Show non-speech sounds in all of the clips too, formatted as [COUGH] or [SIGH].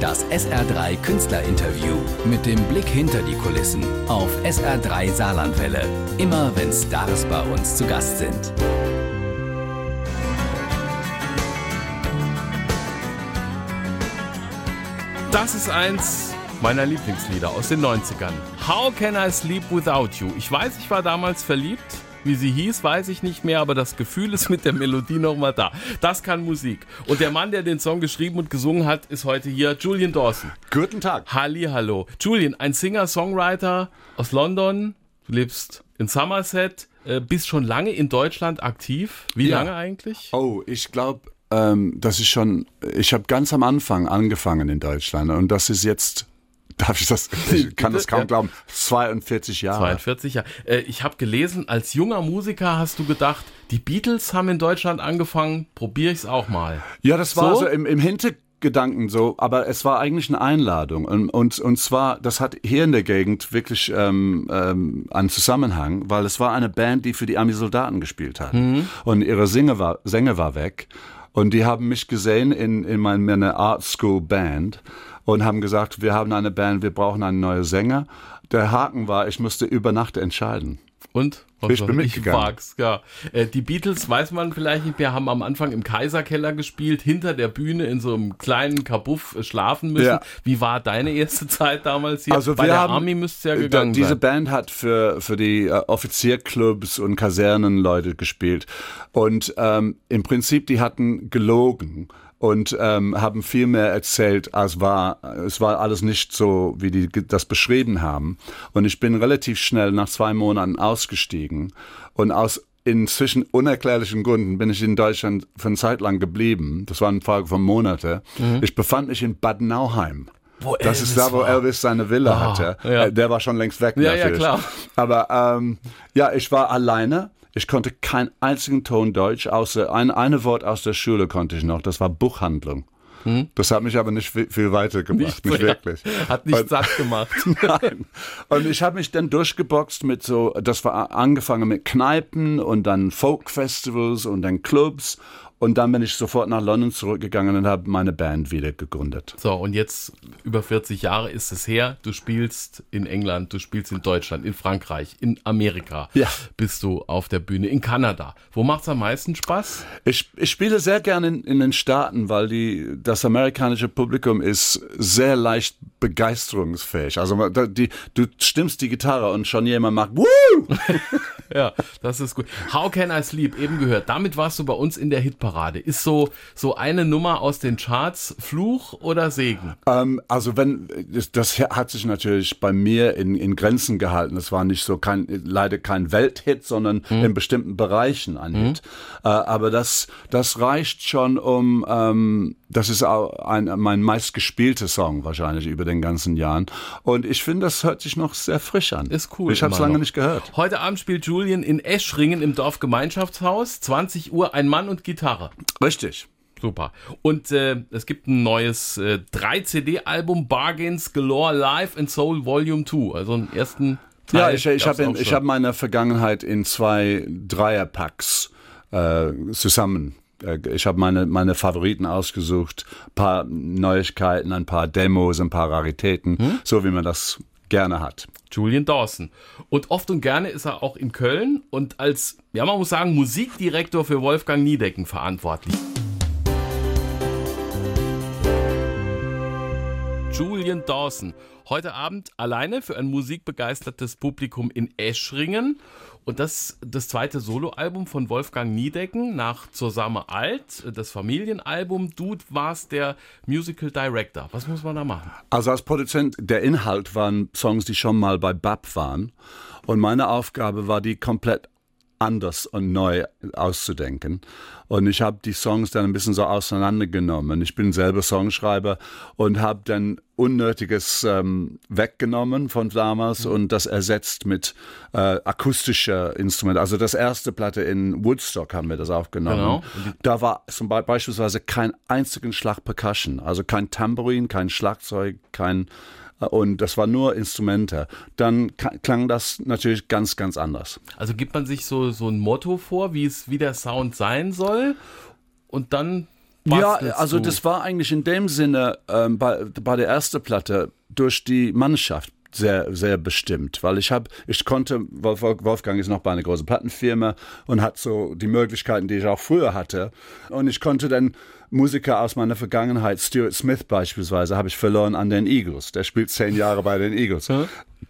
Das SR3 Künstlerinterview mit dem Blick hinter die Kulissen auf SR3 Saarlandwelle. Immer wenn Stars bei uns zu Gast sind. Das ist eins meiner Lieblingslieder aus den 90ern. How Can I Sleep Without You? Ich weiß, ich war damals verliebt. Wie sie hieß, weiß ich nicht mehr, aber das Gefühl ist mit der Melodie nochmal da. Das kann Musik. Und der Mann, der den Song geschrieben und gesungen hat, ist heute hier Julian Dawson. Guten Tag. Halli, hallo. Julian, ein Singer-Songwriter aus London. Du lebst in Somerset, äh, bist schon lange in Deutschland aktiv. Wie Ja. lange eigentlich? Oh, ich glaube, ähm, das ist schon, ich habe ganz am Anfang angefangen in Deutschland und das ist jetzt, [LAUGHS] darf ich das, ich kann das kaum glauben, 42 Jahre. 42 Jahre. Äh, ich habe gelesen, als junger Musiker hast du gedacht, die Beatles haben in Deutschland angefangen, probiere ich es auch mal. Ja, das war So? so, im, im Hintergedanken so, aber es war eigentlich eine Einladung. Und, und, und zwar, das hat hier in der Gegend wirklich ähm, ähm, einen Zusammenhang, weil es war eine Band, die für die Army-Soldaten gespielt hat. Und ihre Sänger war, Sänger war weg. Und die haben mich gesehen in, in mein- meiner Art School Band und haben gesagt, wir haben eine Band, wir brauchen einen neuen Sänger. Der Haken war, ich musste über Nacht entscheiden. Und? Ich bin ich mitgegangen. mag's, ja. Äh, die Beatles weiß man vielleicht nicht mehr, haben am Anfang im Kaiserkeller gespielt, hinter der Bühne in so einem kleinen Kabuff äh, schlafen müssen. Ja. Wie war deine erste Zeit damals hier? Also Bei wir der haben, Army müsste ja gegangen Diese sein. Band hat für, für die äh, Offizierclubs und Kasernenleute gespielt. Und ähm, im Prinzip, die hatten gelogen und ähm, haben viel mehr erzählt, als war. Es war alles nicht so, wie die das beschrieben haben. Und ich bin relativ schnell nach zwei Monaten ausgestiegen. Und aus inzwischen unerklärlichen Gründen bin ich in Deutschland für eine Zeit lang geblieben. Das war eine Frage von Monate. Ich befand mich in Bad Nauheim. Wo das ist Elvis da, wo war. Elvis seine Villa hatte. ja. Äh, Der war schon längst weg. Ja, ja, natürlich. klar. Aber ähm, ja, ich war alleine. Ich konnte keinen einzigen Ton Deutsch, außer ein eine Wort aus der Schule konnte ich noch. Das war Buchhandlung. Das hat mich aber nicht viel, weitergebracht, nicht, so, ja. wirklich. Hat nicht Und- satt gemacht. [LAUGHS] Nein. Und ich habe mich dann durchgeboxt mit so, das war angefangen mit Kneipen und dann Folk-Festivals und dann Clubs. Und dann bin ich sofort nach London zurückgegangen und habe meine Band wieder gegründet. So, und jetzt über 40 Jahre ist es her. Du spielst in England, du spielst in Deutschland, in Frankreich, in Amerika. Ja. Bist du auf der Bühne, in Kanada. Wo macht's am meisten Spaß? Ich, ich spiele sehr gerne in, in den Staaten, weil die, das amerikanische Publikum ist sehr leicht begeisterungsfähig. Also die, du stimmst die Gitarre und schon jemand macht Woo! [LAUGHS] Ja, das ist gut. How Can I Sleep, eben gehört. Damit warst du bei uns in der Hitparade. Ist so, so eine Nummer aus den Charts Fluch oder Segen? Ähm, also wenn das, das hat sich natürlich bei mir in, in Grenzen gehalten. Es war nicht so kein leider kein Welthit, sondern in bestimmten Bereichen ein Hit. Äh, aber das das reicht schon um ähm, das ist auch ein, mein meistgespielter Song wahrscheinlich über den ganzen Jahren. Und ich finde, das hört sich noch sehr frisch an. Ist cool. Ich habe es lange noch. nicht gehört. Heute Abend spielt Julian in Eschringen im Dorfgemeinschaftshaus. 20 Uhr, ein Mann und Gitarre. Richtig. Super. Und äh, es gibt ein neues äh, 3-CD-Album, Bargains Galore Live and Soul Volume 2. Also einen ersten Teil. Ja, ich, ich habe ich schon. hab meine Vergangenheit in zwei Dreierpacks äh, zusammen. äh, Ich habe meine, meine Favoriten ausgesucht, paar Neuigkeiten, ein paar Demos, ein paar Raritäten, Hm? so wie man das gerne hat. Julian Dawson. Und oft und gerne ist er auch in Köln und als, ja, man muss sagen, Musikdirektor für Wolfgang Niedecken verantwortlich. Julian Dawson. Heute Abend alleine für ein musikbegeistertes Publikum in Eschringen. Und das das zweite Soloalbum von Wolfgang Niedecken nach Zur Same Alt, das Familienalbum. Du warst der Musical Director. Was muss man da machen? Also als Produzent, der Inhalt waren Songs, die schon mal bei BAP waren. Und meine Aufgabe war, die komplett anders und neu auszudenken. Und ich habe die Songs dann ein bisschen so auseinandergenommen. Ich bin selber Songschreiber und habe dann Unnötiges ähm, weggenommen von damals und das ersetzt mit äh, akustischer Instrument. Also das erste Platte in Woodstock haben wir das aufgenommen. Genau. Da war zum Beispiel beispielsweise kein einzigen Schlag Percussion, also kein Tambourin, kein Schlagzeug, kein äh, und das war nur Instrumente. Dann klang das natürlich ganz, ganz anders. Also gibt man sich so, so ein Motto vor, wie es wie der Sound sein soll und dann ja, also du? das war eigentlich in dem Sinne ähm, bei, bei der ersten Platte durch die Mannschaft sehr, sehr bestimmt, weil ich habe, ich konnte, Wolfgang ist noch bei einer großen Plattenfirma und hat so die Möglichkeiten, die ich auch früher hatte. Und ich konnte dann Musiker aus meiner Vergangenheit, Stuart Smith beispielsweise, habe ich verloren an den Eagles. Der spielt zehn Jahre bei den Eagles.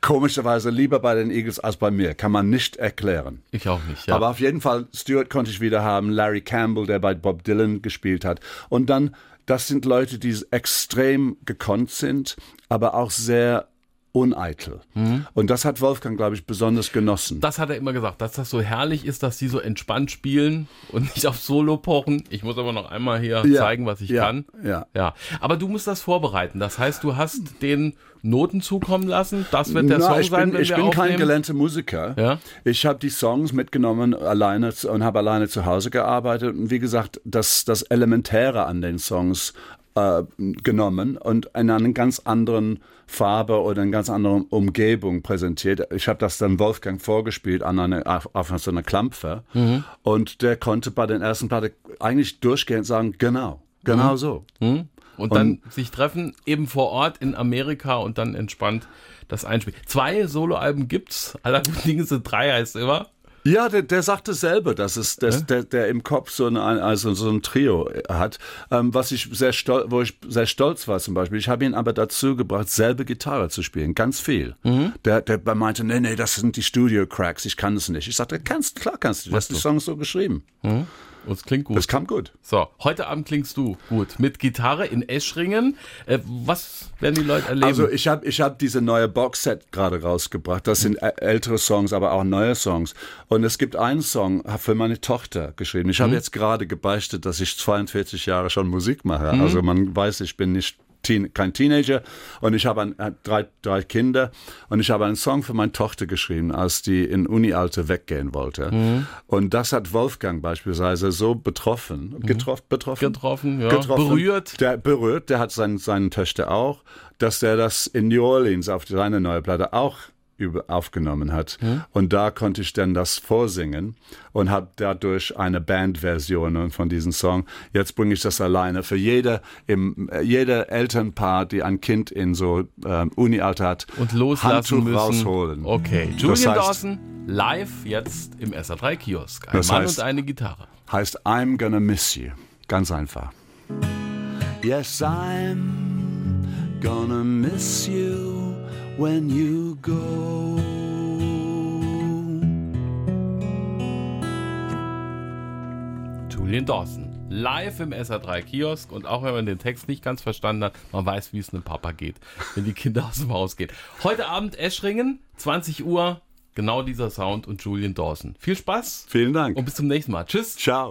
Komischerweise lieber bei den Eagles als bei mir. Kann man nicht erklären. Ich auch nicht, ja. Aber auf jeden Fall, Stuart konnte ich wieder haben, Larry Campbell, der bei Bob Dylan gespielt hat. Und dann, das sind Leute, die extrem gekonnt sind, aber auch sehr uneitel. Mhm. Und das hat Wolfgang, glaube ich, besonders genossen. Das hat er immer gesagt, dass das so herrlich ist, dass sie so entspannt spielen und nicht auf Solo pochen. Ich muss aber noch einmal hier ja. zeigen, was ich ja. kann. Ja. ja. Aber du musst das vorbereiten. Das heißt, du hast den Noten zukommen lassen. Das wird der Na, Song ich sein, bin, wenn ich wir bin aufnehmen. kein gelernter Musiker. Ja? Ich habe die Songs mitgenommen alleine und habe alleine zu Hause gearbeitet. Und wie gesagt, das, das Elementäre an den Songs äh, genommen und in einer ganz anderen Farbe oder in ganz anderen Umgebung präsentiert. Ich habe das dann Wolfgang vorgespielt an eine, auf, auf so einer Klampfe mhm. und der konnte bei den ersten Platte eigentlich durchgehend sagen, genau, genau mhm. so. Mhm. Und, und dann sich treffen, eben vor Ort in Amerika und dann entspannt das einspielen. Zwei Soloalben gibt's, aller guten Dinge sind drei, heißt immer. Ja, der, der sagte selber, dass es, dass, ja? der, der im Kopf so ein, also so ein Trio hat, ähm, was ich sehr stolz, wo ich sehr stolz war zum Beispiel. Ich habe ihn aber dazu gebracht, selber Gitarre zu spielen, ganz viel. Mhm. Der, der meinte, nee, nee, das sind die Studio Cracks, ich kann es nicht. Ich sagte, kannst, klar kannst du, du hast die Songs so geschrieben. Mhm. Und es klingt gut. Das kam gut. So, heute Abend klingst du gut. Mit Gitarre in Eschringen. Äh, was werden die Leute erleben? Also ich habe ich hab diese neue Boxset gerade rausgebracht. Das sind ältere Songs, aber auch neue Songs. Und es gibt einen Song, für meine Tochter geschrieben. Ich habe mhm. jetzt gerade gebeichtet, dass ich 42 Jahre schon Musik mache. Mhm. Also man weiß, ich bin nicht Teen, kein Teenager und ich habe ein, äh, drei, drei Kinder und ich habe einen Song für meine Tochter geschrieben, als die in Uni-Alter weggehen wollte. Mhm. Und das hat Wolfgang beispielsweise so betroffen, mhm. getroffen, betroffen, getroffen, ja. getroffen, berührt. Der berührt, der hat seinen, seinen Töchter auch, dass der das in New Orleans auf seine neue Platte auch aufgenommen hat. Hm? Und da konnte ich dann das vorsingen und habe dadurch eine Bandversion von diesem Song. Jetzt bringe ich das alleine. Für jede, im, jeder Elternpaar, die ein Kind in so ähm, Uni-Alter hat, und loslassen Handtuch müssen. rausholen. Okay, Julian das heißt, Dawson live jetzt im SA3 Kiosk. Ein Mann heißt, und eine Gitarre. Heißt I'm gonna miss you. Ganz einfach. Yes, I'm gonna miss you when you go. Julian Dawson. Live im SA3 Kiosk und auch wenn man den Text nicht ganz verstanden hat, man weiß, wie es einem Papa geht, wenn die Kinder [LAUGHS] aus dem Haus gehen. Heute Abend Eschringen, 20 Uhr, genau dieser Sound und Julian Dawson. Viel Spaß. Vielen Dank. Und bis zum nächsten Mal. Tschüss. Ciao.